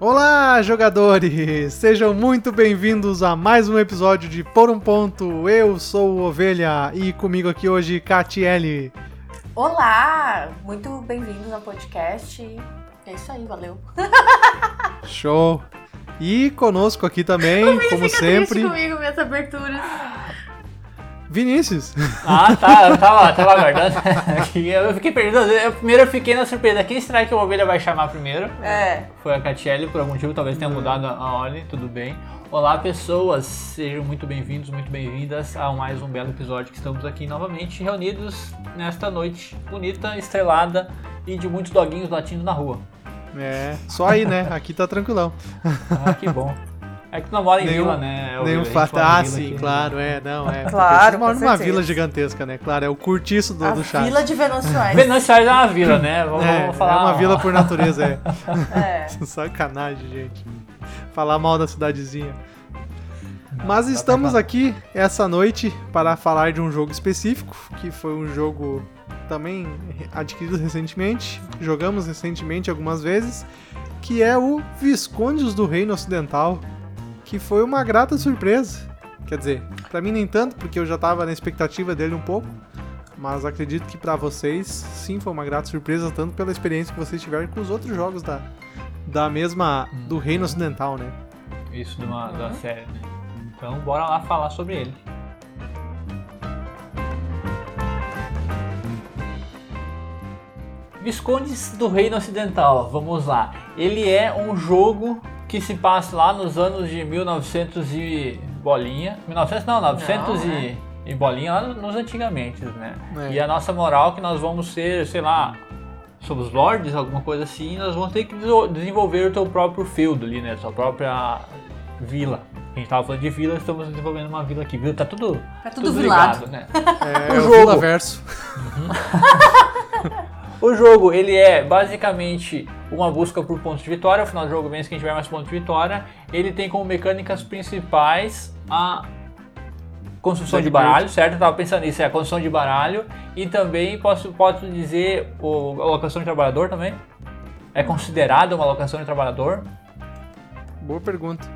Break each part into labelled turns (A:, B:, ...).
A: Olá, jogadores! Sejam muito bem-vindos a mais um episódio de Por um Ponto. Eu sou o Ovelha e comigo aqui hoje, Catiele.
B: Olá! Muito bem-vindos ao podcast. É isso aí, valeu.
A: Show! E conosco aqui também, como sempre,
B: triste comigo minhas aberturas.
A: Vinícius.
C: Ah, tá, eu tava, tava aguardando. eu fiquei perdido. Eu, primeiro eu fiquei na surpresa. Quem será que o Ovelha vai chamar primeiro?
B: É.
C: Foi a Catiele, por algum motivo, talvez tenha mudado a ordem, tudo bem. Olá, pessoas, sejam muito bem-vindos, muito bem-vindas a mais um belo episódio que estamos aqui novamente reunidos nesta noite bonita, estrelada e de muitos doguinhos latindo na rua.
A: É, só aí, né? Aqui tá tranquilão.
C: Ah, que bom. É que tu não mora em
A: Nenhum-
C: vila, né? Ovelha?
A: Nenhum fato.
C: mora
A: Ah,
C: vila
A: sim,
C: aqui.
A: claro, é, não, é.
B: Claro, com
A: numa
B: certeza.
A: vila gigantesca, né? Claro, é o curtiço do,
B: A
A: do chat.
B: fila de Venâncio Aires.
C: Venâncio Aires é uma vila, né? Vamos,
A: É,
C: vamos falar.
A: é uma vila por natureza, é.
B: É.
A: Sacanagem, gente. Falar mal da cidadezinha.
C: Não,
A: Mas
C: pra
A: estamos aqui essa noite para falar de um jogo específico, que foi um jogo também adquirido recentemente, jogamos recentemente algumas vezes, que é o Viscondes do Reino Ocidental, que foi uma grata surpresa. Quer dizer, pra mim nem tanto, porque eu já tava na expectativa dele um pouco, mas acredito que pra vocês sim foi uma grata surpresa, tanto pela experiência que vocês tiveram com os outros jogos da, da mesma do Reino Ocidental, né?
C: Isso de uma, da série, né? Então bora lá falar sobre ele. Viscondes do Reino Ocidental, vamos lá. Ele é um jogo que se passa lá nos anos de 1900 e bolinha. 1900 não, 900
B: Não,
C: e,
B: né?
C: e bolinha lá nos antigamente, né?
A: É.
C: E a nossa moral é que nós vamos ser, sei lá, somos lords, alguma coisa assim, nós vamos ter que desenvolver o teu próprio feudo ali, né? Sua própria vila. A gente tava falando de vila, estamos desenvolvendo uma vila aqui. Vila tá tudo,
B: Tá tudo vilado.
C: ligado, né?
A: É,
C: O
A: é o
C: jogo.
A: Vila Verso.
C: O jogo, ele é basicamente uma busca por pontos de vitória. Afinal do jogo, mesmo que a gente tiver mais pontos de vitória, ele tem como mecânicas principais a construção de baralho, certo? Eu tava pensando nisso, é a construção de baralho. E também posso, posso dizer o, a alocação de trabalhador também. É considerada uma alocação de trabalhador.
A: Boa pergunta.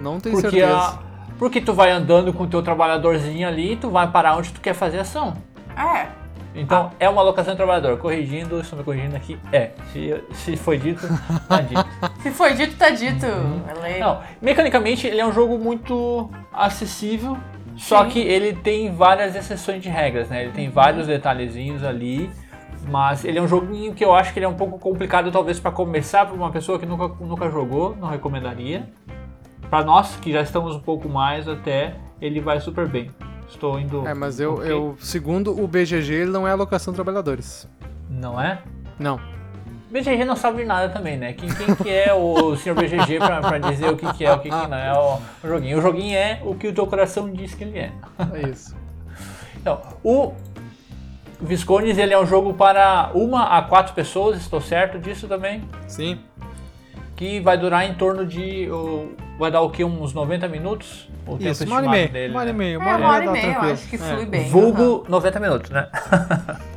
A: Não tenho
C: Porque,
A: certeza.
C: a, porque tu vai andando com o teu trabalhadorzinho ali e tu vai parar onde tu quer fazer ação.
B: É.
C: Então, é uma alocação de trabalhador. Corrigindo, estou me corrigindo aqui. É, se, se foi dito, tá dito.
B: Se foi dito, tá dito. É lei.
C: Não, mecanicamente ele é um jogo muito acessível, só
B: Sim.
C: que ele tem várias exceções de regras, né? Ele tem vários detalhezinhos ali, mas ele é um joguinho que eu acho que ele é um pouco complicado talvez para começar para uma pessoa que nunca, nunca jogou, não recomendaria. Para nós que já estamos um pouco mais até, ele vai super bem. Estou indo.
A: É, mas eu,
C: ok?
A: eu, segundo o BGG, ele não é alocação de trabalhadores.
C: Não é?
A: Não.
C: BGG não sabe de nada também, né? Quem, quem que é o senhor BGG pra, pra dizer o que, que é, o que, que não é o, o joguinho? O joguinho é o que o teu coração diz que ele é.
A: É isso.
C: Então, o Viscondes ele é um jogo para uma a quatro pessoas, estou certo disso também?
A: Sim.
C: Que vai durar em torno de. vai dar o que? Uns 90 minutos? O tempo
A: Isso, uma hora e
C: estimado
A: meia.
C: dele,
A: Uma hora e
C: né?
A: meia.
B: É,
A: Uma hora
B: uma hora
A: e meia,
B: eu acho que
A: É.
B: flui bem.
C: Vulgo 90 minutos, né?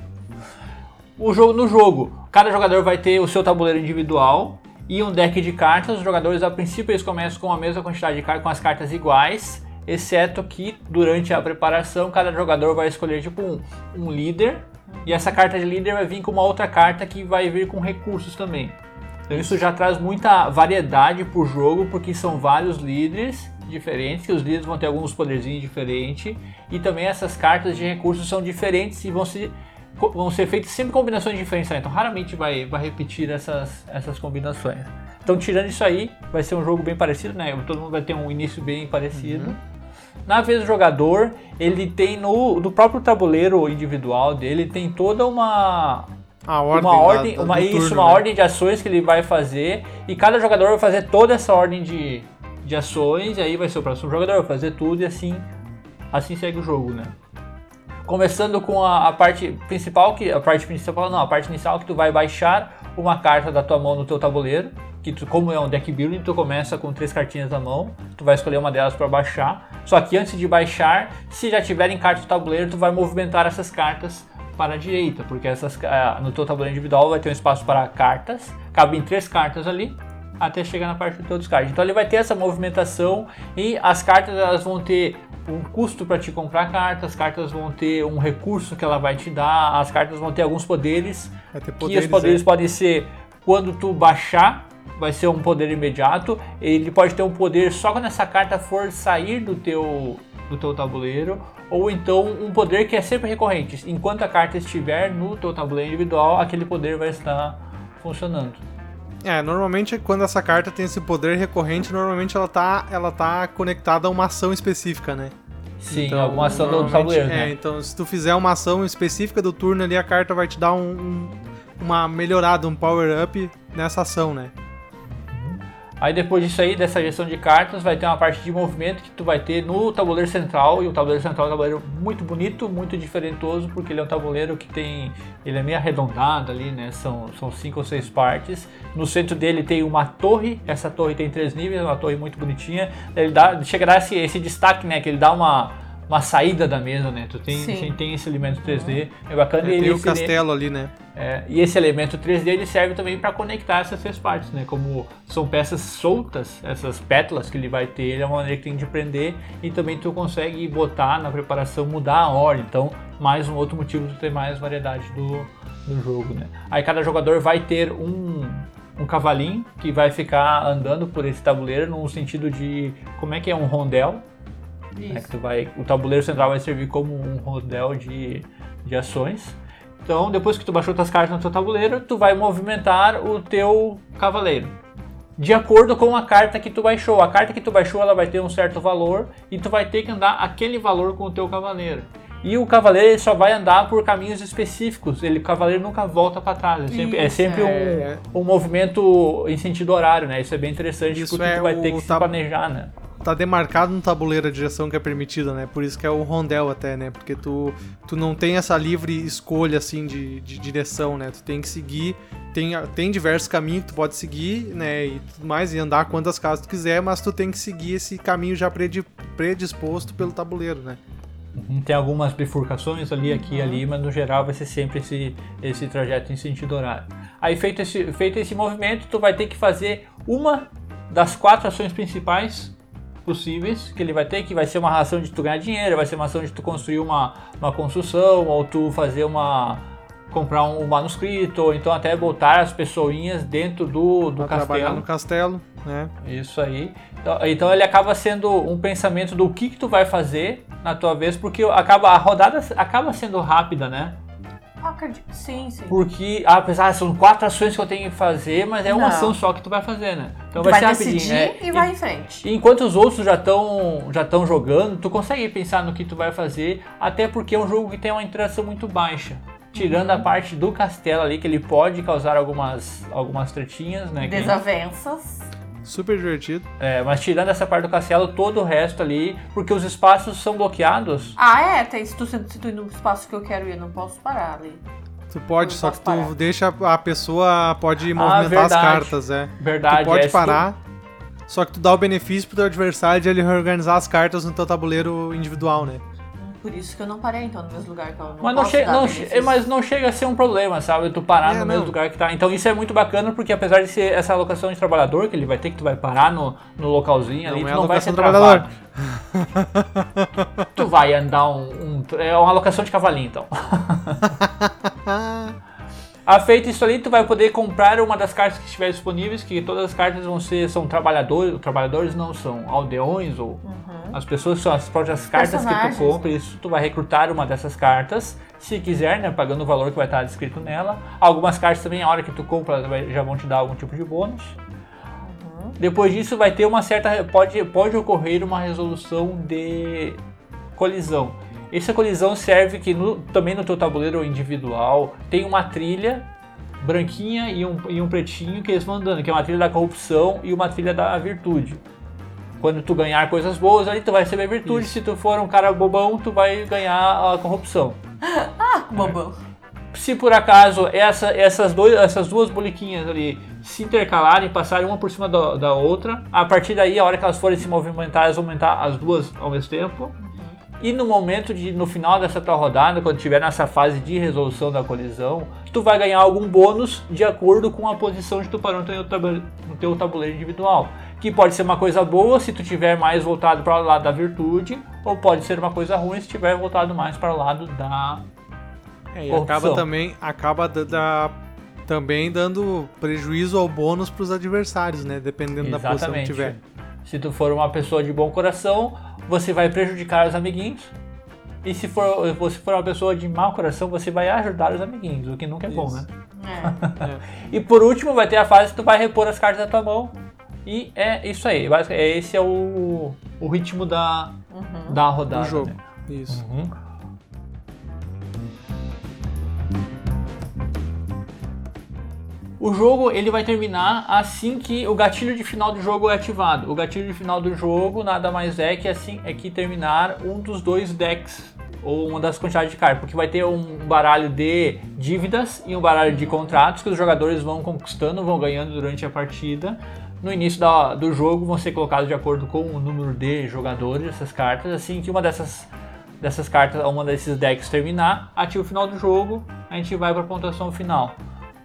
C: o jogo no jogo, cada jogador vai ter o seu tabuleiro individual e um deck de cartas. Os jogadores a princípio eles começam com a mesma quantidade de cartas, com as cartas iguais, exceto que durante a preparação cada jogador vai escolher tipo um, um líder e essa carta de líder vai vir com uma outra carta que vai vir com recursos também. Então isso já traz muita variedade pro jogo, porque são vários líderes diferentes, que os líderes vão ter alguns poderzinhos diferentes, e também essas cartas de recursos são diferentes e vão ser, co- vão ser feitas sempre combinações diferentes, né? então raramente vai, vai repetir essas, essas combinações. Então tirando isso aí, vai ser um jogo bem parecido, né? Todo mundo vai ter um início bem parecido. Na vez do jogador, ele tem no, no próprio tabuleiro individual dele, tem toda uma,
A: A ordem.
C: uma ordem,
A: da-
C: uma,
A: do
C: isso,
A: turno,
C: uma
A: né?
C: ordem de ações que ele vai fazer e cada jogador vai fazer toda essa ordem de, de ações e aí vai ser o próximo jogador vai fazer tudo e assim assim segue o jogo, né? Começando com a, a parte principal, que a parte principal não, a parte inicial que tu vai baixar uma carta da tua mão no teu tabuleiro, que tu, como é um deck building, tu começa com três cartinhas na mão, tu vai escolher uma delas para baixar. Só que antes de baixar, se já tiverem cartas no tabuleiro, tu vai movimentar essas cartas para a direita, porque essas ah, no teu tabuleiro individual vai ter um espaço para cartas, cabem três cartas ali, até chegar na parte do teu descarte. Então ele vai ter essa movimentação e as cartas elas vão ter um custo para te comprar cartas, as cartas vão ter um recurso que ela vai te dar, as cartas vão ter alguns poderes,
A: Vai ter
C: que os poderes
A: é.
C: podem ser quando tu baixar, vai ser um poder imediato, ele pode ter um poder só quando essa carta for sair do teu do teu tabuleiro, ou então um poder que é sempre recorrente. Enquanto a carta estiver no teu tabuleiro individual, aquele poder vai estar funcionando.
A: É, normalmente quando essa carta tem esse poder recorrente, normalmente ela tá, ela tá conectada a uma ação específica, né?
C: Sim, alguma ação do tabuleiro,
A: É,
C: né?
A: então se tu fizer uma ação específica do turno ali, a carta vai te dar um, um- uma melhorada, um power-up nessa ação, né?
C: Aí depois disso aí, dessa gestão de cartas, vai ter uma parte de movimento que tu vai ter no tabuleiro central, e o tabuleiro central é um tabuleiro muito bonito, muito diferentoso, porque ele é um tabuleiro que tem, ele é meio arredondado ali, né, são, são cinco ou seis partes. No centro dele tem uma torre, essa torre tem três níveis, uma torre muito bonitinha, ele dá, chega a dar esse, esse destaque, né, que ele dá uma, uma saída da mesa, né, tu tem,
B: Sim.
C: tem, tem esse elemento 3D, é bacana.
A: É,
C: e
A: tem o castelo ali, né?
C: é, e esse elemento 3D ele serve também para conectar essas três partes, né? Como são peças soltas, essas pétalas que ele vai ter, ele é uma maneira que tem de prender e também tu consegue botar na preparação, mudar a ordem. Então, mais um outro motivo de ter mais variedade do, do jogo, né? Aí cada jogador vai ter um, um cavalinho que vai ficar andando por esse tabuleiro no sentido de como é que é um rondel, né, que tu vai, o tabuleiro central vai servir como um rondel de, de ações. Então, depois que tu baixou tuas cartas no teu tabuleiro, tu vai movimentar o teu cavaleiro. De acordo com a carta que tu baixou. A carta que tu baixou, ela vai ter um certo valor e tu vai ter que andar aquele valor com o teu cavaleiro. E o cavaleiro só vai andar por caminhos específicos. Ele, o cavaleiro nunca volta para trás. É sempre, é
B: Isso,
C: sempre
A: é.
C: um, um movimento em sentido horário, né? Isso é bem interessante
A: Isso
C: porque
A: é
C: tu vai
A: o
C: ter que se planejar, né?
A: Tá demarcado no tabuleiro a direção que é permitida, né? Por isso que é o rondel até, né? Porque tu, tu não tem essa livre escolha, assim, de, de direção, né? Tu tem que seguir, tem, tem diversos caminhos que tu pode seguir, né? E tudo mais, e andar quantas casas tu quiser, mas tu tem que seguir esse caminho já predi- predisposto pelo tabuleiro, né?
C: Uhum, Tem algumas bifurcações ali, aqui e ali, mas no geral vai ser sempre esse, esse trajeto em sentido horário. Aí feito esse, feito esse movimento, tu vai ter que fazer uma das quatro ações principais possíveis que ele vai ter, que vai ser uma ação de tu ganhar dinheiro, vai ser uma ação de tu construir uma, uma construção, ou tu fazer uma comprar um manuscrito, ou então até botar as pessoinhas dentro do, do
A: Pra trabalhar
C: castelo.
A: no castelo, né?
C: Isso aí. Então, então ele acaba sendo um pensamento do que, que tu vai fazer na tua vez, porque acaba, a rodada acaba sendo rápida, né?
B: Ah, acredito. Sim, sim.
C: Porque, apesar, são quatro ações que eu tenho que fazer, mas é uma
B: Não.
C: ação só que tu vai fazer, né? Então
B: Tu
C: vai,
B: vai
C: ser rapidinho,
B: decidir
C: né?
B: e vai em frente.
C: E enquanto os outros já estão já estão jogando, tu consegue pensar no que tu vai fazer, até porque é um jogo que tem uma interação muito baixa. Tirando a parte do castelo ali, que ele pode causar algumas, algumas tretinhas, né?
B: Desavenças.
A: Super divertido.
C: é, mas tirando essa parte do castelo, todo o resto ali, porque os espaços são bloqueados.
B: Ah, é? Tem, se, tu, se tu ir no espaço que eu quero ir, eu não posso parar ali.
A: Tu pode, só que tu
B: parar.
A: deixa a pessoa pode movimentar as
C: verdade.
A: cartas, é.
C: Verdade,
A: tu pode
C: é, se tu-
A: parar, só que tu dá o benefício pro teu adversário de ele reorganizar as cartas no teu tabuleiro individual, né?
B: Por isso que eu não parei, então, no mesmo lugar que eu não
C: Mas não,
B: dar
C: não, che- mas não chega a ser um problema, sabe? Tu parar
A: É,
C: no mesmo
A: não.
C: lugar que tá. Então isso é muito bacana, porque apesar de ser essa alocação de trabalhador que ele vai ter, que tu vai parar no, no localzinho ali,
A: Não
C: tu
A: é
C: não vai ser
A: trabalhador.
C: travado. tu vai andar um, um- É uma alocação de cavalinho, então. A feito isso ali, tu vai poder comprar uma das cartas que estiver disponíveis, que todas as cartas vão ser, são trabalhadores, trabalhadores não, são aldeões ou as pessoas são as próprias cartas que tu compra, isso tu vai recrutar uma dessas cartas, se quiser, né, pagando o valor que vai estar descrito nela. Algumas cartas também, a hora que tu compra, já vão te dar algum tipo de bônus. Depois disso vai ter uma certa, pode, pode ocorrer uma resolução de colisão. Essa colisão serve que no- também no teu tabuleiro individual tem uma trilha branquinha e um, e um pretinho que eles vão andando, que é uma trilha da corrupção e uma trilha da virtude. Quando tu ganhar coisas boas, aí tu vai receber virtude. Se tu for um cara bobão, tu vai ganhar a corrupção.
B: Ah, bobão.
C: Se por acaso essa, essas, dois, essas duas boliquinhas ali se intercalarem, passarem uma por cima da, da outra, a partir daí, a hora que elas forem se movimentar, elas vão aumentar as duas ao mesmo tempo. E no momento de, no final dessa tua rodada, quando tiver nessa fase de resolução da colisão, tu vai ganhar algum bônus de acordo com a posição de tu parou no teu, no teu tabuleiro individual. Que pode ser uma coisa boa se tu tiver mais voltado para o lado da virtude, ou pode ser uma coisa ruim se tiver voltado mais para o lado da
A: é, e acaba também acaba da, da, também dando prejuízo ao bônus para os adversários, né? Dependendo Exatamente. da posição que tiver.
C: Se tu for uma pessoa de bom coração, você vai prejudicar os amiguinhos. E se for, você for uma pessoa de mau coração, você vai ajudar os amiguinhos, o que nunca é Isso. bom, né? É. é. e por último, vai ter a fase que tu vai repor as cartas da tua mão. E é isso aí. Esse é o, o ritmo da, uhum. da rodada.
A: Do jogo. Né? Isso. Uhum.
C: O jogo ele vai terminar assim que o gatilho de final do jogo é ativado. O gatilho de final do jogo nada mais é que assim é que terminar um dos dois decks ou uma das quantidades de cartas, porque vai ter um baralho de dívidas e um baralho de contratos que os jogadores vão conquistando, vão ganhando durante a partida. No início da, do jogo vão ser colocados de acordo com o número de jogadores essas cartas. Assim que uma dessas dessas cartas, uma desses decks terminar, ativa o final do jogo, a gente vai para a pontuação final.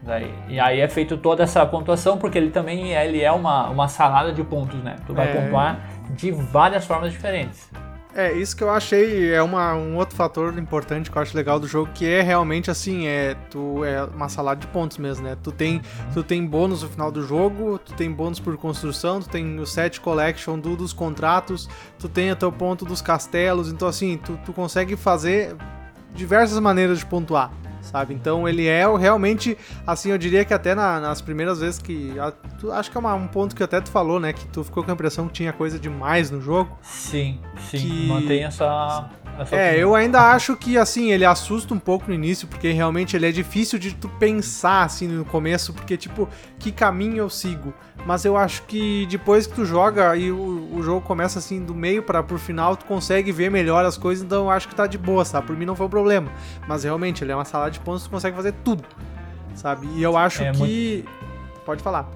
C: Daí, e aí é feito toda essa pontuação, porque ele também ele é uma, uma salada de pontos, né? Tu vai é. pontuar de várias formas diferentes.
A: É, isso que eu achei é uma, um outro fator importante que eu acho legal do jogo, que é realmente assim, é, tu, é uma salada de pontos mesmo, né? Tu tem, tu tem bônus no final do jogo, tu tem bônus por construção, tu tem o set collection do, dos contratos, tu tem o teu ponto dos castelos, então assim, tu, tu consegue fazer diversas maneiras de pontuar sabe? Então ele é realmente, assim, eu diria que até na, nas primeiras vezes que. A, tu, acho que é uma, um ponto que até tu falou, né? Que tu ficou com a impressão que tinha coisa demais no jogo.
C: Sim, sim. Que... Mantém essa.
A: É, opinião. eu ainda acho que, assim, ele assusta um pouco no início, porque realmente ele é difícil de tu pensar, assim, no começo, porque, tipo, que caminho eu sigo? mas eu acho que depois que tu joga e o, o jogo começa assim do meio para pro final, tu consegue ver melhor as coisas, então eu acho que tá de boa, sabe? Por mim não foi um problema. Mas realmente, ele é uma salada de pontos, tu consegue fazer tudo, sabe? E eu acho é, que. Muito... Pode falar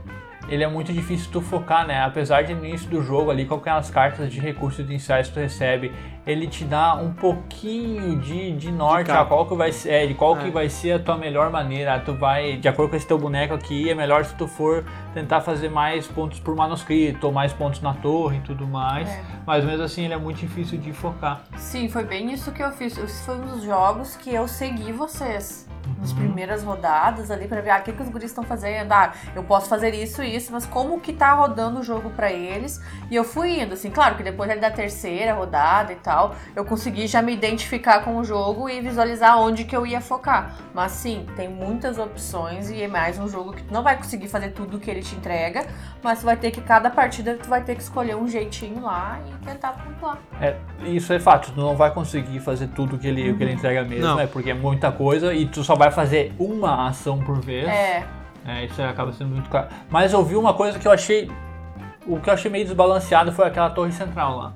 C: ele é muito difícil tu focar, né? Apesar de no início do jogo ali, com aquelas cartas de recursos insights que tu recebe, ele te dá um pouquinho de, de norte de a qual que vai ser, é, de qual é. que vai ser a tua melhor maneira. Tu vai, de acordo com esse teu boneco aqui, é melhor se tu for tentar fazer mais pontos por manuscrito, ou mais pontos na torre e tudo mais. É. Mas mesmo assim ele é muito difícil de focar.
B: Sim, foi bem isso que eu fiz. Esse foi um dos jogos que eu segui vocês nas uhum. primeiras rodadas ali para ver ah, o que, que os guris estão fazendo. Ah, eu posso fazer isso e isso, mas como que tá rodando o jogo para eles? E eu fui indo, assim, claro que depois ali da terceira rodada e tal, eu consegui já me identificar com o jogo e visualizar onde que eu ia focar. Mas sim, tem muitas opções e é mais um jogo que tu não vai conseguir fazer tudo que ele te entrega, mas tu vai ter que cada partida tu vai ter que escolher um jeitinho lá e tentar pontuar.
C: É, isso é fato, tu não vai conseguir fazer tudo que ele, uhum. que ele entrega mesmo, não. né? Porque é muita coisa e tu só vai fazer uma ação por vez.
B: É.
C: é isso acaba sendo muito caro. Mas eu vi uma coisa que eu achei. O que eu achei meio desbalanceado foi aquela torre central lá.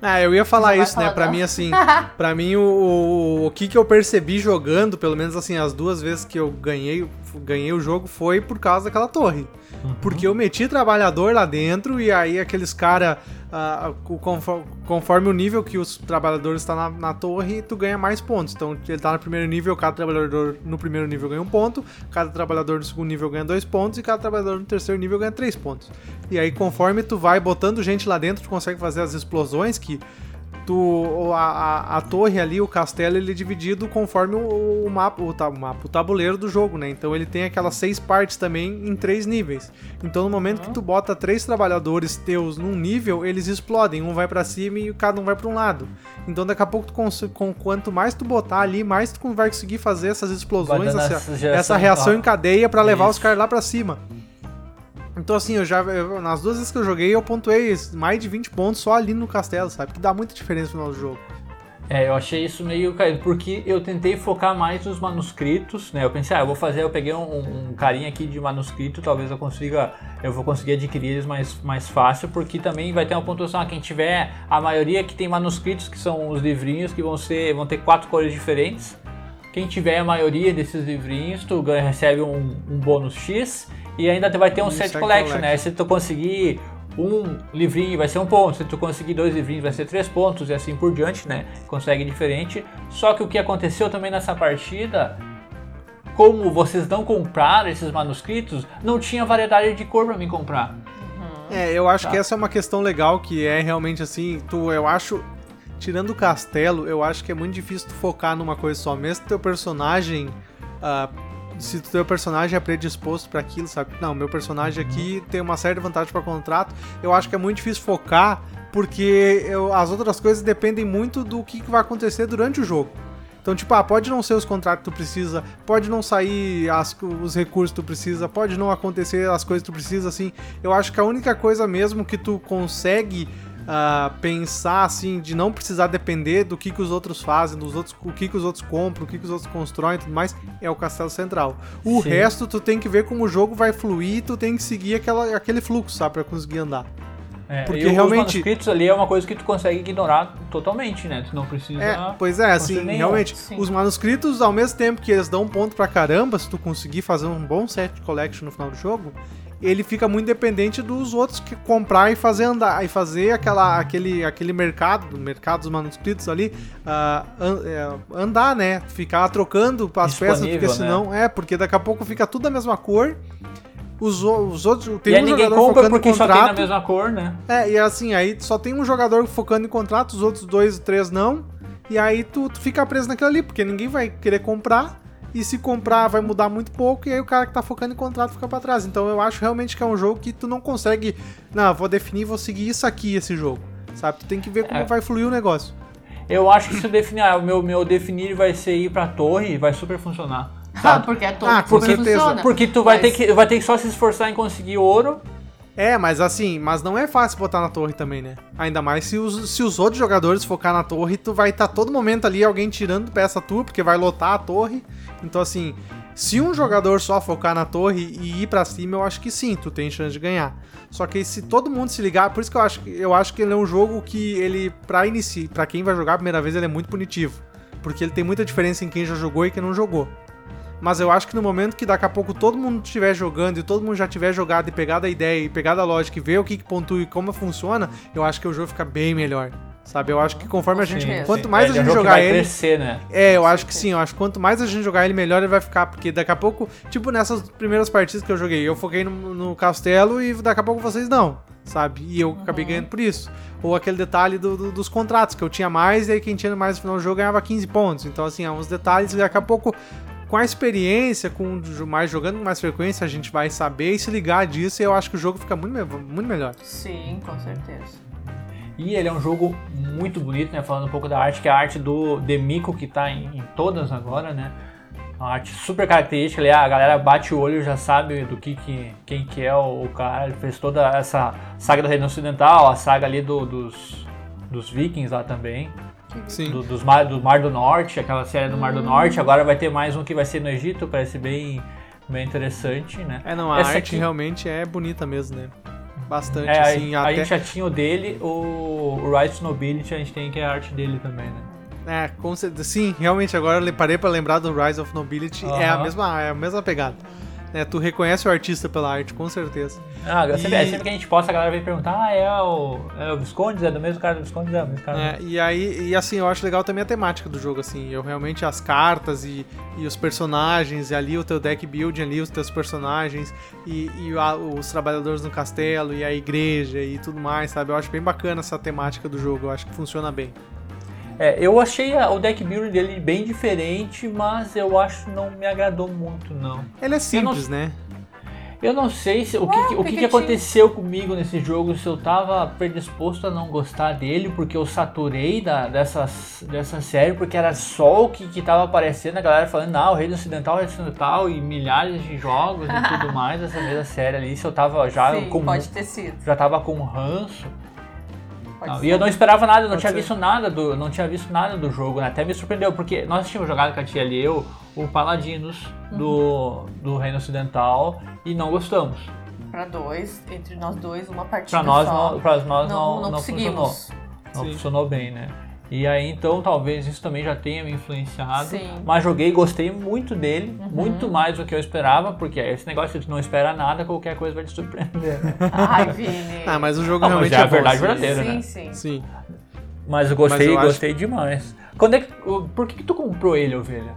A: Ah, eu ia falar isso, né? Pra mim, assim, pra mim, o, o, o que, que eu percebi jogando, pelo menos assim, as duas vezes que eu ganhei, ganhei o jogo, foi por causa daquela torre. Uhum. Porque eu meti trabalhador lá dentro e aí aqueles cara uh, conforme, conforme, o nível que os trabalhadores estão tá na, na, torre, tu ganha mais pontos. Então ele tá no primeiro nível, cada trabalhador no primeiro nível ganha um ponto, cada trabalhador no segundo nível ganha dois pontos e cada trabalhador no terceiro nível ganha três pontos. E aí conforme tu vai botando gente lá dentro, tu consegue fazer as explosões que tu, a, a, a, torre ali, o castelo, ele é dividido conforme o, o mapa, o, o, mapa, o tabuleiro do jogo, né? Então ele tem aquelas seis partes também em três níveis. Então no momento que tu bota três trabalhadores teus num nível, eles explodem, um vai para cima e cada um vai para um lado. Então daqui a pouco, tu com, quanto mais tu botar ali, mais tu vai conseguir fazer essas explosões, essa, essa, reação em cadeia para levar os caras lá para cima. Então, assim, eu já. Eu, nas duas vezes que eu joguei, eu pontuei mais de 20 pontos só ali no castelo, sabe? Que dá muita diferença no do jogo.
C: É, eu achei isso meio caído, porque eu tentei focar mais nos manuscritos, né? Eu pensei, ah, eu vou fazer, eu peguei um, um carinha aqui de manuscrito, talvez eu consiga, eu vou conseguir adquirir eles mais, mais fácil, porque também vai ter uma pontuação, ah, quem tiver, a maioria que tem manuscritos, que são os livrinhos, que vão ser, vão ter quatro cores diferentes. Quem tiver a maioria desses livrinhos, tu ganha, recebe um, um bônus X, e ainda vai ter um set collection, collection, né? Se tu conseguir um livrinho vai ser um ponto, se tu conseguir dois livrinhos vai ser três pontos e assim por diante, né? Consegue diferente. Só que o que aconteceu também nessa partida, como vocês não compraram esses manuscritos, não tinha variedade de cor para mim comprar.
A: É, eu acho
C: Tá.
A: que essa é uma questão legal que é realmente assim, tu, eu acho, tirando o castelo, eu acho que é muito difícil tu focar numa coisa só, mesmo teu personagem, ah, se o teu personagem é predisposto pra aquilo, sabe? Não, meu personagem aqui tem uma certa vantagem pra contrato, eu acho que é muito difícil focar, porque eu- as outras coisas dependem muito do que, que vai acontecer durante o jogo. Então, tipo, ah, pode não ser os contratos que tu precisa, pode não sair as- os recursos que tu precisa, pode não acontecer as coisas que tu precisa, assim. Eu acho que a única coisa mesmo que tu consegue ah, pensar, assim, de não precisar depender do que, que os outros fazem, dos outros, o que, que os outros compram, o que, que os outros constroem e tudo mais, é o Castelo Central. O
C: Sim.
A: resto, tu tem que ver como o jogo vai fluir, tu tem que seguir aquela, aquele fluxo, sabe, pra conseguir andar.
C: É,
A: Porque
C: e os
A: realmente-
C: manuscritos ali é uma coisa que tu consegue ignorar totalmente, né? Tu não precisa.
A: É, pois é, assim, realmente,
B: Sim.
A: os manuscritos, ao mesmo tempo que eles dão um ponto pra caramba, se tu conseguir fazer um bom set collection no final do jogo, ele fica muito dependente dos outros que comprar e fazer andar, e fazer aquela, aquele, aquele mercado, mercado dos manuscritos ali, é, andar, né? Ficar trocando as peças, porque
C: Disponível, né?
A: senão, é, porque daqui a pouco fica tudo da mesma cor, os, os outros, tem
C: e
A: um
C: ninguém
A: jogador
C: compra porque
A: em
C: só tem na
A: contrato,
C: mesma cor, né?
A: é, e assim, aí só tem um jogador focando em contrato, os outros dois, três não. E aí tu, tu fica preso naquilo ali, porque ninguém vai querer comprar. E se comprar vai mudar muito pouco, e aí o cara que tá focando em contrato fica pra trás. Então eu acho realmente que é um jogo que tu não consegue. Não, vou definir, vou seguir isso aqui, esse jogo. Sabe? Tu tem que ver como
C: É.
A: vai fluir o negócio.
C: Eu acho que se eu definir, ah, o meu, meu definir vai ser ir pra torre, vai super funcionar.
B: Ah, porque é todo
A: Ah, com
B: que
A: certeza.
B: funciona.
C: Porque tu vai
B: Mas-
C: ter, que, vai ter que só se esforçar em conseguir ouro.
A: É, mas assim, mas não é fácil botar na torre também, né? Ainda mais se os, se os outros jogadores focar na torre, tu vai estar todo momento ali alguém tirando peça tua, porque vai lotar a torre. Então, assim, se um jogador só focar na torre e ir pra cima, eu acho que sim, tu tem chance de ganhar. Só que se todo mundo se ligar, por isso que eu acho, que- eu acho que ele é um jogo que ele, pra iniciar, pra quem vai jogar a primeira vez, ele é muito punitivo. Porque ele tem muita diferença em quem já jogou e quem não jogou. Mas eu acho que no momento que daqui a pouco todo mundo estiver jogando e todo mundo já tiver jogado e pegado a ideia e pegado a lógica e ver o que, que pontua e como funciona, eu acho que o jogo fica bem melhor. Sabe? Eu acho que conforme a gente.
B: certeza.
A: Quanto mais
C: É,
A: a
C: é
A: gente
C: que
A: jogar
C: vai
A: ele.
C: crescer, né?
A: É, eu acho que sim, eu acho que quanto mais a gente jogar ele, melhor ele vai ficar, porque daqui a pouco, tipo nessas primeiras partidas que eu joguei, eu foquei no, no castelo e daqui a pouco vocês não, sabe? E eu acabei ganhando por isso. Ou aquele detalhe do- do- dos contratos, que eu tinha mais e aí quem tinha mais no final do jogo ganhava 15 pontos. Então, assim, há uns detalhes e daqui a pouco, com a experiência, com mais jogando com mais frequência, a gente vai saber e se ligar disso e eu acho que o jogo fica muito, muito melhor.
B: Sim, com certeza.
C: E ele é um jogo muito bonito, né? Falando um pouco da arte, que é a arte do Demico, que tá em, em todas agora, né? Uma arte super característica ali, a galera bate o olho e já sabe do que, que quem que é o, o cara. Ele fez toda essa saga do Reino Ocidental, a saga ali do- dos, dos vikings lá também.
A: Sim.
C: do, dos mar, do Mar do Norte, aquela série do Mar do Norte. Agora vai ter mais um que vai ser no Egito, parece bem, bem interessante, né?
A: É, não, a
C: Essa
A: arte
C: aqui-
A: realmente é bonita mesmo, né? Bastante,
C: É,
A: assim,
C: a, a
A: até...
C: gente já tinha o dele, o, o Rise to Nobility, a gente tem que é a arte dele também, né?
A: É, com certeza. Sim, realmente, agora eu parei pra lembrar do Rise of Nobility. É, a mesma, é a mesma pegada. É, tu reconhece o artista pela arte, com certeza.
C: Ah,
A: E-
C: sempre, sempre que a gente posta, a galera vem perguntar, ah, é o, é o Visconde, é do mesmo cara do Visconde, é o mesmo cara.
A: É, e aí, e assim, eu acho legal também a temática do jogo, assim. Eu realmente, as cartas e, e os personagens, e ali o teu deck building ali, os teus personagens, e, e a- os trabalhadores no castelo, e a igreja e tudo mais, sabe? Eu acho bem bacana essa temática do jogo, eu acho que funciona bem.
C: É, eu achei a- o deck building dele bem diferente, mas eu acho que não me agradou muito, não.
A: Ele é simples, né?
C: Eu não sei se, o, que,
B: Ué,
C: que- o que, que aconteceu comigo nesse jogo, se eu tava predisposto a não gostar dele, porque eu saturei da, dessa, dessa série, porque era só o que, que tava aparecendo, a galera falando, não, o Reino Ocidental, o Reino Ocidental, e milhares de jogos e tudo mais, essa mesma série ali, se eu tava já
B: Sim,
C: com,
B: pode ter sido.
C: já tava com ranço. Não, e eu não esperava nada, eu não
A: Pode
C: tinha
A: ser.
C: visto nada do, não tinha visto nada do jogo, né? Até me surpreendeu, porque nós tínhamos jogado com a tia ali, eu, o Paladinos do, do Reino Ocidental e não gostamos.
B: Pra dois, entre nós dois, uma partida
C: Pra nós,
B: só.
C: não, pra nós não,
B: não,
C: não,
B: não
C: funcionou.
B: conseguimos.
C: Não
A: Sim.
C: funcionou bem, né? E aí, então, talvez isso também já tenha me influenciado.
B: Sim.
C: Mas joguei e gostei muito dele,
B: Uhum.
C: muito mais do que eu esperava, porque esse negócio de tu não espera nada, qualquer coisa vai te surpreender. né?
B: Ai, Vini.
A: Ah, mas o jogo
C: Não, mas
A: realmente
C: é a
A: bom,
C: verdade verdadeira.
B: sim,
C: né?
B: sim.
A: Sim.
C: Mas eu gostei,
A: Mas eu acho-
C: gostei demais. Quando é que, por que, que tu comprou ele, ovelha?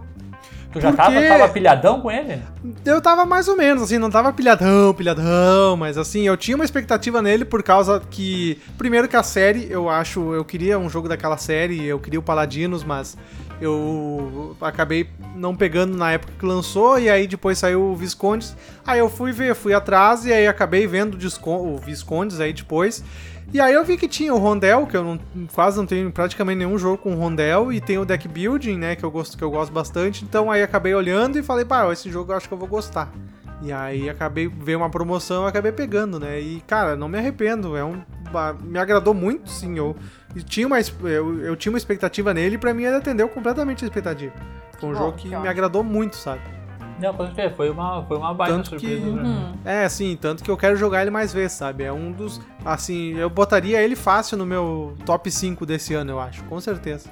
C: Tu já
A: Porque-
C: tava, tava pilhadão com ele?
A: Eu tava mais ou menos, assim, não tava pilhadão, pilhadão, mas assim, eu tinha uma expectativa nele por causa que. Primeiro que a série, eu acho, eu queria um jogo daquela série, eu queria o Paladinos, mas eu acabei não pegando na época que lançou, e aí depois saiu o Viscondes. Aí eu fui ver, fui atrás, e aí acabei vendo o, Viscondes aí depois. E aí eu vi que tinha o Rondel, que eu não, quase não tenho praticamente nenhum jogo com Rondel, e tem o deck building, né, que eu gosto, que eu gosto bastante. Então aí acabei olhando e falei, pá, esse jogo eu acho que eu vou gostar. E aí acabei veio uma promoção, eu acabei pegando, né? E cara, não me arrependo, é um me agradou muito, sim. Eu tinha uma eu, eu tinha uma expectativa nele e pra mim ele atendeu completamente a expectativa. Foi um
B: bom,
A: jogo
B: que
A: me agradou muito, sabe?
C: Não, com certeza, foi uma, foi uma baita
A: Tanto que-
C: surpresa mim.
B: Uhum.
A: É, assim, tanto que eu quero jogar ele mais vezes, sabe? É um dos. Assim, eu botaria ele fácil no meu top 5 desse ano, eu acho, com certeza.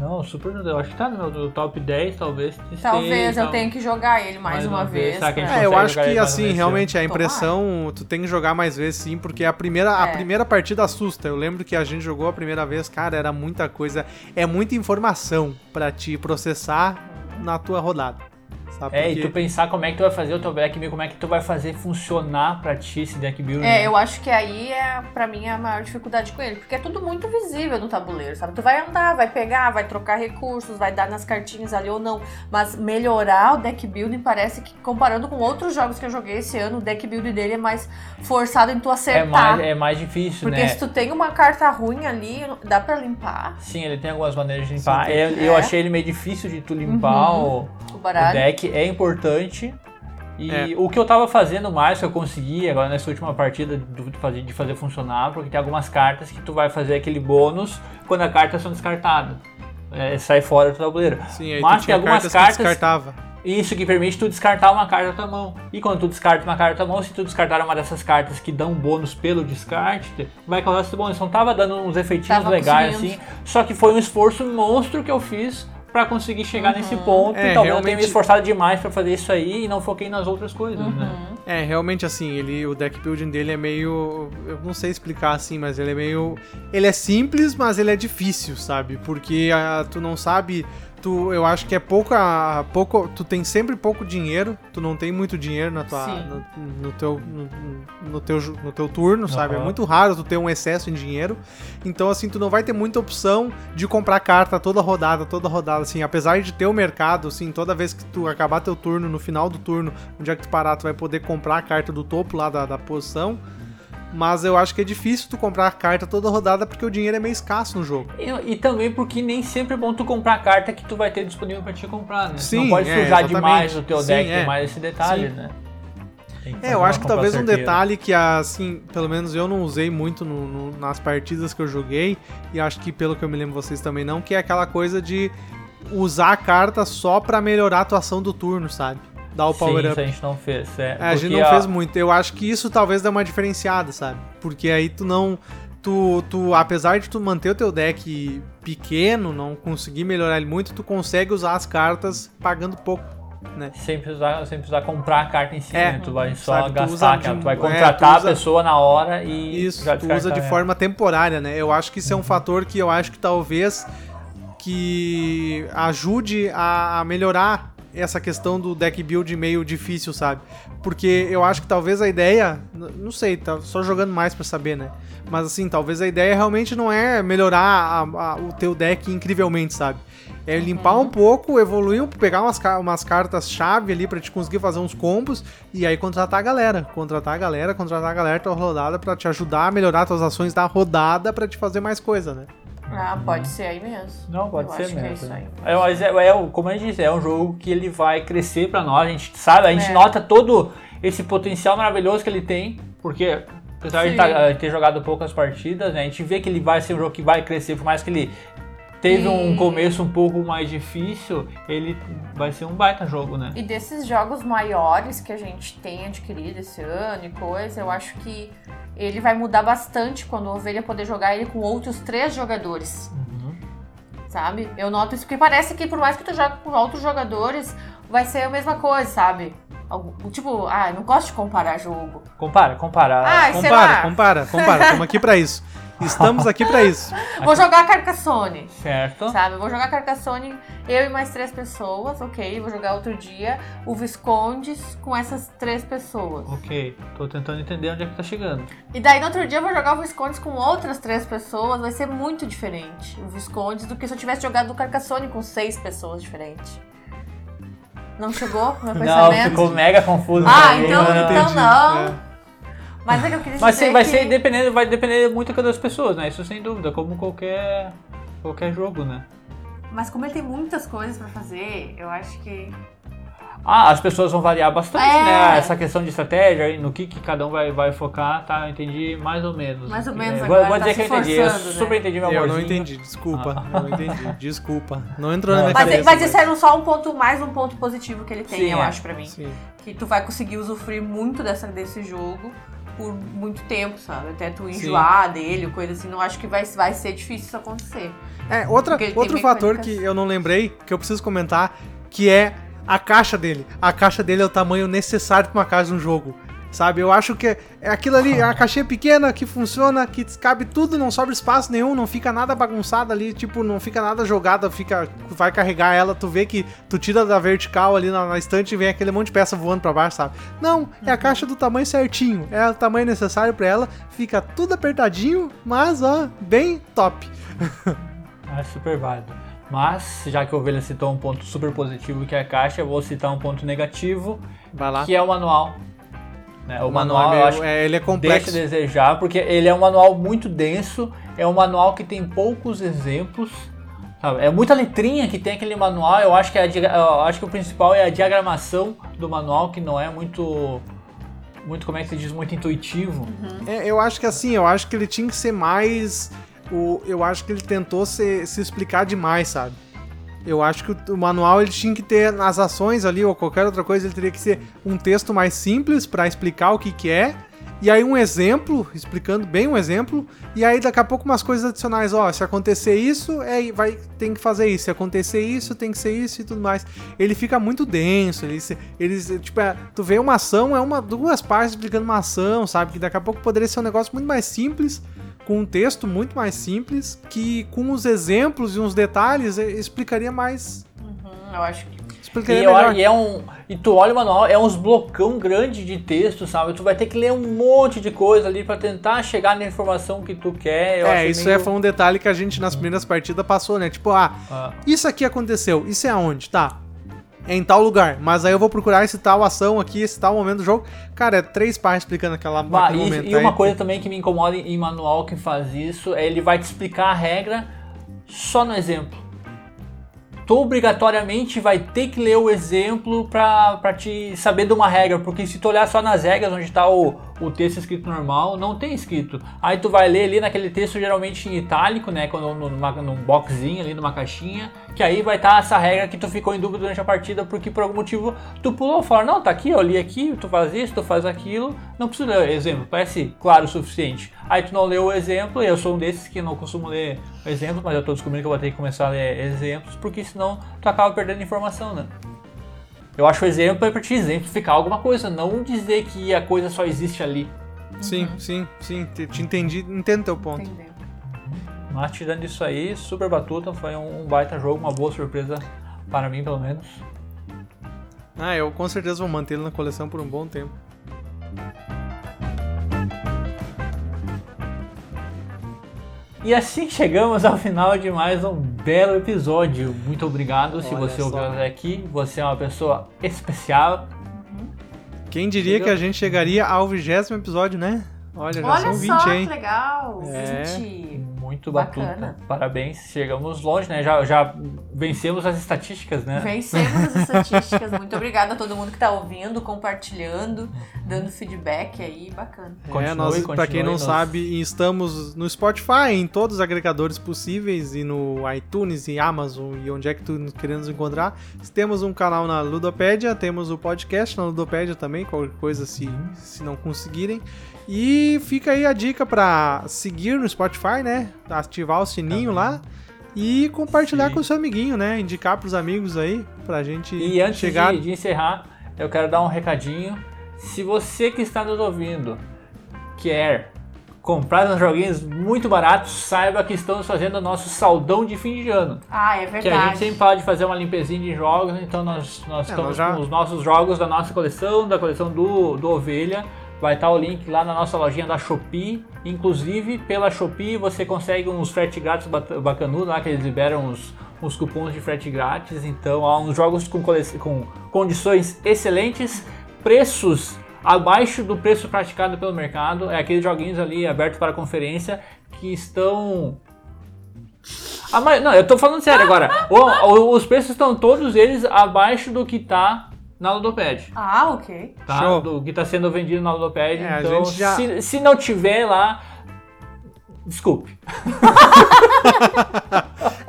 C: Não, super. Eu acho que tá no meu top 10, talvez.
B: Talvez eu tenha que jogar ele mais,
C: Mais
B: uma,
C: uma vez.
B: vez.
C: Que a
A: É, eu acho que assim, realmente a
B: Tomara.
A: impressão, tu tem que jogar mais vezes sim, porque a primeira, a
B: É.
A: primeira partida assusta. Eu lembro que a gente jogou a primeira vez, cara, era muita coisa, é muita informação pra te processar na tua rodada. Sabe?
C: É, e
A: Porque-
C: tu pensar como é que tu vai fazer o teu deck build, como é que tu vai fazer funcionar pra ti esse deck build.
B: É,
C: né?
B: eu acho que aí é, pra mim, a maior dificuldade com ele. Porque é tudo muito visível no tabuleiro, sabe? Tu vai andar, vai pegar, vai trocar recursos, vai dar nas cartinhas ali ou não. Mas melhorar o deck building parece que, comparando com outros jogos que eu joguei esse ano, o deck building dele é mais forçado em tu
C: É
B: acertar.
C: mais, é mais difícil,
B: Porque
C: né?
B: se tu tem uma carta ruim ali, dá pra limpar
C: Sim, ele tem algumas maneiras de limpar.
A: Sim,
C: É, eu
B: é.
C: achei ele meio difícil de tu limpar
B: Uhum.
C: o,
B: o
C: o deck, é importante. E
A: É.
C: o que eu tava fazendo mais, que eu consegui agora nessa última partida de fazer, de fazer funcionar, porque tem algumas cartas que tu vai fazer aquele bônus quando as cartas são descartadas. É, sai fora do tabuleiro.
A: Sim, aí
C: Mas
A: tu
C: tem
A: tinha
C: algumas
A: cartas,
C: cartas-
A: que descartava.
C: Isso que permite tu descartar uma carta da tua mão. E quando tu descarta uma carta da tua mão, se tu descartar uma dessas cartas que dão bônus pelo descarte, vai causar esse bônus. Então tava dando uns efeitinhos
B: Tava
C: legais assim. Só que foi um esforço monstro que eu fiz pra conseguir chegar nesse ponto.
A: É,
C: e talvez eu tenha
A: realmente-
C: me esforçado demais pra fazer isso aí e não foquei nas outras coisas, né?
B: Uhum.
A: É, realmente assim, ele, o deck building dele é meio. Eu não sei explicar assim, mas ele é meio. Ele é simples, mas ele é difícil, sabe? Porque ah, tu não sabe. Tu, eu acho que é pouca, pouco. Tu tem sempre pouco dinheiro. Tu não tem muito dinheiro na tua, no, no teu, no, no teu, no teu turno, sabe? É muito raro tu ter um excesso em dinheiro. Então, assim, tu não vai ter muita opção de comprar carta toda rodada, toda rodada, assim. Apesar de ter o mercado, assim, toda vez que tu acabar teu turno, no final do turno, onde é que tu parar, tu vai poder comprar a carta do topo lá da, da posição. Mas eu acho que é difícil tu comprar a carta toda rodada porque o dinheiro é meio escasso no jogo.
C: E, e também porque nem sempre é bom tu comprar a carta que tu vai ter disponível pra te comprar, né?
A: Sim,
C: não pode
A: é,
C: sujar
A: exatamente.
C: demais o teu
A: Sim,
C: deck,
A: é.
C: mais esse detalhe,
A: Sim.
C: né?
A: É, eu acho que talvez um detalhe que, assim, pelo menos eu não usei muito no- no- nas partidas que eu joguei, e acho que pelo que eu me lembro vocês também não, que é aquela coisa de usar a carta só pra melhorar a atuação do turno, sabe? Dar o
C: Sim,
A: power
C: isso
A: up.
C: a gente não fez. É,
A: É, a gente não
C: a-
A: fez muito. Eu acho que isso talvez dê uma diferenciada, sabe? Porque aí tu não. Tu, tu, apesar de tu manter o teu deck pequeno, não conseguir melhorar ele muito, tu consegue usar as cartas pagando pouco, né?
C: Sem precisar, sem precisar comprar a carta em si,
A: É,
C: né? Tu vai só
A: sabe, tu
C: gastar, aquela-
A: de-
C: tu vai
A: é,
C: contratar
A: tu usa-
C: a pessoa na hora e
A: Isso, tu usa de forma temporária, né? Eu acho que isso é um fator que eu acho que talvez que ajude a melhorar essa questão do deck build meio difícil, sabe? Porque eu acho que talvez a ideia, não sei, tá só jogando mais pra saber, né? Mas assim, talvez a ideia realmente não é melhorar a- a- o teu deck incrivelmente, sabe? É limpar um pouco, evoluir, pegar umas, umas cartas-chave ali pra te conseguir fazer uns combos e aí contratar a galera. Contratar a galera, contratar a galera tua rodada pra te ajudar a melhorar tuas ações da rodada pra te fazer mais coisa, né?
B: Ah, pode ser aí mesmo.
C: Não, pode
B: Eu
C: ser
B: acho que é
C: mesmo.
B: isso aí.
C: É, mas é, é, como a gente disse, é um jogo que ele vai crescer pra nós, a gente sabe, a gente
B: É.
C: nota todo esse potencial maravilhoso que ele tem, porque apesar de tá- eh, ter jogado poucas partidas, né, a gente vê que ele vai ser um jogo que vai crescer, por mais que ele teve um
B: E-
C: começo um pouco mais difícil, ele vai ser um baita jogo, né?
B: E desses jogos maiores que a gente tem adquirido esse ano e coisa, eu acho que ele vai mudar bastante quando o Ovelha poder jogar ele com outros três jogadores.
C: Uhum.
B: sabe? Eu noto isso porque parece que por mais que tu jogue com outros jogadores, vai ser a mesma coisa, sabe? Tipo, ah, eu não gosto de comparar jogo.
C: Compara, compara.
B: Ah,
A: Compara,
B: lá.
A: compara, compara. Estamos aqui pra isso. Estamos aqui pra isso.
B: Vou jogar Carcassonne,
C: certo.
B: sabe? Vou jogar Carcassonne, eu e mais três pessoas, ok? Vou jogar outro dia o Viscondes com essas três pessoas.
C: Ok, tô tentando entender onde é que tá chegando.
B: E daí no outro dia eu vou jogar o Viscondes com outras três pessoas, vai ser muito diferente o Viscondes do que se eu tivesse jogado o Carcassonne com seis pessoas diferentes. Não chegou meu
C: Não,
B: pensamento?
C: ficou mega confuso.
B: Ah, então-
C: mano.
B: então- não.
A: É.
B: Mas é que eu queria
C: Mas
B: dizer
C: sim, vai
B: que...
C: ser dependendo, vai depender muito das pessoas, né? Isso sem dúvida, como qualquer qualquer jogo, né?
B: Mas como ele tem muitas coisas pra fazer, eu acho que...
C: Ah, as pessoas vão variar bastante,
B: É.
C: né? Essa questão de estratégia, e no que, que cada um vai, vai focar, tá? Eu entendi mais ou menos.
B: Mais ou
C: É,
B: menos
C: vou,
B: agora,
C: vou
B: tá
C: dizer que eu entendi. Eu
B: né?
C: super entendi meu
A: Eu
C: amorzinho.
A: não entendi, desculpa. Eu não entendi, desculpa. Não entrou
C: Não,
A: na minha
B: Mas,
A: cabeça.
B: mas isso era só um ponto, mais um ponto positivo que ele tem,
C: Sim,
B: eu
C: é.
B: acho, pra mim.
A: Sim.
B: Que tu vai conseguir usufruir muito dessa, desse jogo por muito tempo, sabe? Até tu
A: Sim.
B: enjoar dele, coisa assim. Não acho que vai, vai ser difícil isso acontecer.
A: É, outra, outro fator que eu não lembrei, que eu preciso comentar, que é a caixa dele. A caixa dele é o tamanho necessário para uma caixa de um jogo. Sabe? Eu acho que é aquilo ali, é uma caixinha pequena que funciona, que cabe tudo, não sobra espaço nenhum, não fica nada bagunçado ali, tipo, não fica nada jogado, fica, vai carregar ela, tu vê que tu tira da vertical ali na, na estante e vem aquele monte de peça voando pra baixo, sabe? Não, é a caixa do tamanho certinho, é o tamanho necessário pra ela, fica tudo apertadinho, mas ó, bem top.
C: É super válido. Mas, já que o Ovelha citou um ponto super positivo que é a caixa, eu vou citar um ponto negativo,
A: Vai lá.
C: que é o manual. Né, O, manual,
A: é
C: eu
A: meio-
C: acho que
A: é, ele é
C: deixa
A: complexo.
C: a desejar, porque ele é um manual muito denso, é um manual que tem poucos exemplos, sabe? É muita letrinha que tem aquele manual, eu acho que, a dia- eu acho que o principal é a diagramação do manual, que não é muito, muito como é que se diz, muito intuitivo.
A: É, eu acho que assim, eu acho que ele tinha que ser mais. O, eu acho que ele tentou se, se explicar demais, sabe? Eu acho que o, manual ele tinha que ter nas ações ali ou qualquer outra coisa, ele teria que ser um texto mais simples pra explicar o que que é. E aí um exemplo, explicando bem um exemplo, e aí daqui a pouco umas coisas adicionais, ó, se acontecer isso, é, vai tem que fazer isso, se acontecer isso, tem que ser isso e tudo mais. Ele fica muito denso, ele, se- ele tipo, é, tu vê uma ação, é uma duas páginas explicando uma ação, sabe? Que daqui a pouco poderia ser um negócio muito mais simples, com um texto muito mais simples, que com os exemplos e uns detalhes eh, explicaria mais,
B: Uhum, eu acho que.
C: E,
A: explicaria
C: eu-
A: melhor.
C: e é um, e tu olha o manual, é uns blocão grande de texto, sabe? Tu vai ter que ler um monte de coisa ali pra tentar chegar na informação que tu quer. Eu
A: é, isso
C: meio-
A: é, foi um detalhe que a gente nas primeiras partidas passou, né? Tipo, ah,
C: Ah,
A: Isso aqui aconteceu, isso é aonde? Tá. Em tal lugar, mas aí eu vou procurar esse tal ação aqui, esse tal momento do jogo. Cara, é três páginas explicando aquela,
C: Bah, e,
A: momento.
C: e uma
A: aí.
C: coisa também que me incomoda em manual que faz isso é ele vai te explicar a regra só no exemplo. Tu obrigatoriamente vai ter que ler o exemplo pra, pra te saber de uma regra, porque se tu olhar só nas regras onde tá o, o texto escrito normal, não tem escrito. Aí tu vai ler ali naquele texto geralmente em itálico, né, quando numa, num boxzinho ali, numa caixinha, que aí vai estar essa regra que tu ficou em dúvida durante a partida, porque por algum motivo tu pulou fora. Não, tá aqui, eu li aqui, tu faz isso, tu faz aquilo, não precisa ler o exemplo, parece claro o suficiente. Aí tu não leu o exemplo, e eu sou um desses que não costumo ler exemplos, mas eu tô descobrindo que eu vou ter que começar a ler exemplos, porque senão tu acaba perdendo informação, né? Eu acho o exemplo é pra te exemplificar alguma coisa, não dizer que a coisa só existe ali.
A: Sim, sim, sim. Te, te entendi, entendo teu ponto.
B: Entendeu?
C: Mas tirando isso aí, super batuta, foi um, baita jogo, uma boa surpresa para mim, pelo menos.
A: Ah, eu com certeza vou manter ele na coleção por um bom tempo.
C: E assim chegamos ao final de mais um belo episódio. Muito obrigado se
A: Olha
C: você ouviu
A: só.
C: até aqui. Você é uma pessoa especial.
A: Quem diria
C: Chegou.
A: que a gente chegaria ao vigésimo episódio, né? Olha, já
B: Olha
A: são
B: só
A: 20,
B: que
A: hein?
B: legal!
A: É.
B: 20.
C: Muito
B: Bacana.
C: batuta. Parabéns, chegamos longe, né? Já, já vencemos as estatísticas, né?
B: Vencemos as estatísticas. Muito obrigada a todo mundo que tá ouvindo, compartilhando, dando feedback aí. Bacana.
A: É,
C: Continue,
A: nós, pra
C: continue
A: quem não
C: nos-
A: sabe, estamos no Spotify, em todos os agregadores possíveis, e no iTunes, e Amazon, e onde é que tu querendo nos encontrar. Temos um canal na Ludopédia, temos o podcast na Ludopédia também, qualquer coisa se, se não conseguirem. E fica aí a dica pra seguir no Spotify, né? Ativar o sininho lá. E compartilhar
C: Sim.
A: com o seu amiguinho, né? Indicar pros amigos aí, pra gente
C: E antes
A: chegar.
C: de, de encerrar, eu quero dar um recadinho. Se você que está nos ouvindo quer comprar uns joguinhos muito baratos, saiba que estamos fazendo o nosso saldão de fim de ano.
B: Ah, é
C: Que a gente
B: verdade.
C: sempre fala de fazer uma limpezinha de jogos, então nós, nós
A: É,
C: estamos
A: nós já-
C: com os nossos jogos da nossa coleção, da coleção do, do Ovelha. Vai estar o link lá na nossa lojinha da Shopee. Inclusive, pela Shopee você consegue uns frete grátis bacanudos lá, que eles liberam uns, uns cupons de frete grátis. Então, há uns jogos com, com condições excelentes, preços abaixo do preço praticado pelo mercado. É aqueles joguinhos ali abertos para conferência que estão ah, mas, não, eu tô falando sério agora. Os preços estão todos eles abaixo do que tá na Ludopad.
B: Ah, ok.
C: Tá?
A: Show.
C: Do que tá sendo vendido na Ludopad.
A: É, a
C: então,
A: gente já-
C: se, se não tiver lá, desculpe.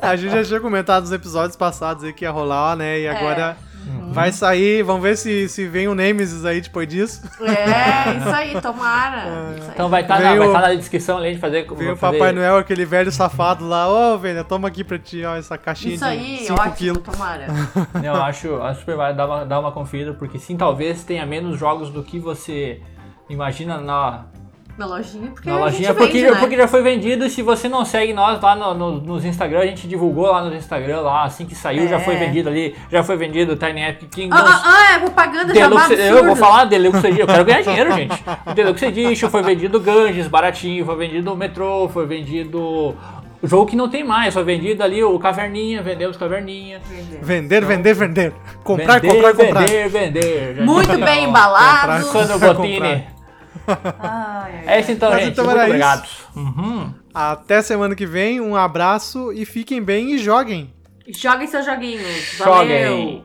A: A gente já tinha comentado nos episódios passados aí que ia rolar, né? E agora
C: Uhum.
A: vai sair. Vamos ver se, se vem o Nemesis aí depois disso.
B: É, isso aí, tomara. Isso aí.
C: Então vai estar
A: Veio-
C: vai tá na descrição ali de fazer.
A: Vem o
C: fazer-
A: Papai Noel, aquele velho safado lá. Ô, velho, toma aqui pra ti, ó, essa caixinha
B: Isso
A: de
B: aí,
A: 5
B: ótimo,
A: quilos.
B: tomara.
C: Eu acho, acho super válido dar uma, dar uma conferida, porque sim, talvez tenha menos jogos do que você imagina na,
B: Na lojinha, porque
C: na
B: a
C: lojinha,
B: gente
C: porque,
B: vende, né?
C: porque já foi vendido. E se você não segue nós lá no, no- nos Instagram, a gente divulgou lá no Instagram, lá assim que saiu, já
B: É.
C: foi vendido ali, já foi vendido o Tiny Epic Kingdoms.
B: Ah, ah, ah, é propaganda já
C: Deluxe,
B: absurdo.
C: eu vou falar Deluxe Edition, eu quero ganhar dinheiro, gente. O Deluxe Edition foi vendido Ganges, baratinho, foi vendido o Metrô, foi vendido o jogo que não tem mais, foi vendido ali o Caverninha, vendemos Caverninha.
A: Vender, vender, vender. Comprar,
C: vender,
A: comprar, comprar.
C: Vender, vender. Já
B: Muito bem embalado.
C: Sandro
A: Comprar.
C: Botini.
B: Ai, ai,
C: É isso então,
A: Mas
C: gente.
A: então
C: Muito
A: isso.
C: obrigado. Uhum.
A: Até semana que vem, um abraço e fiquem bem e joguem.
B: Joguem seus joguinhos.
C: Joguem.
B: Valeu.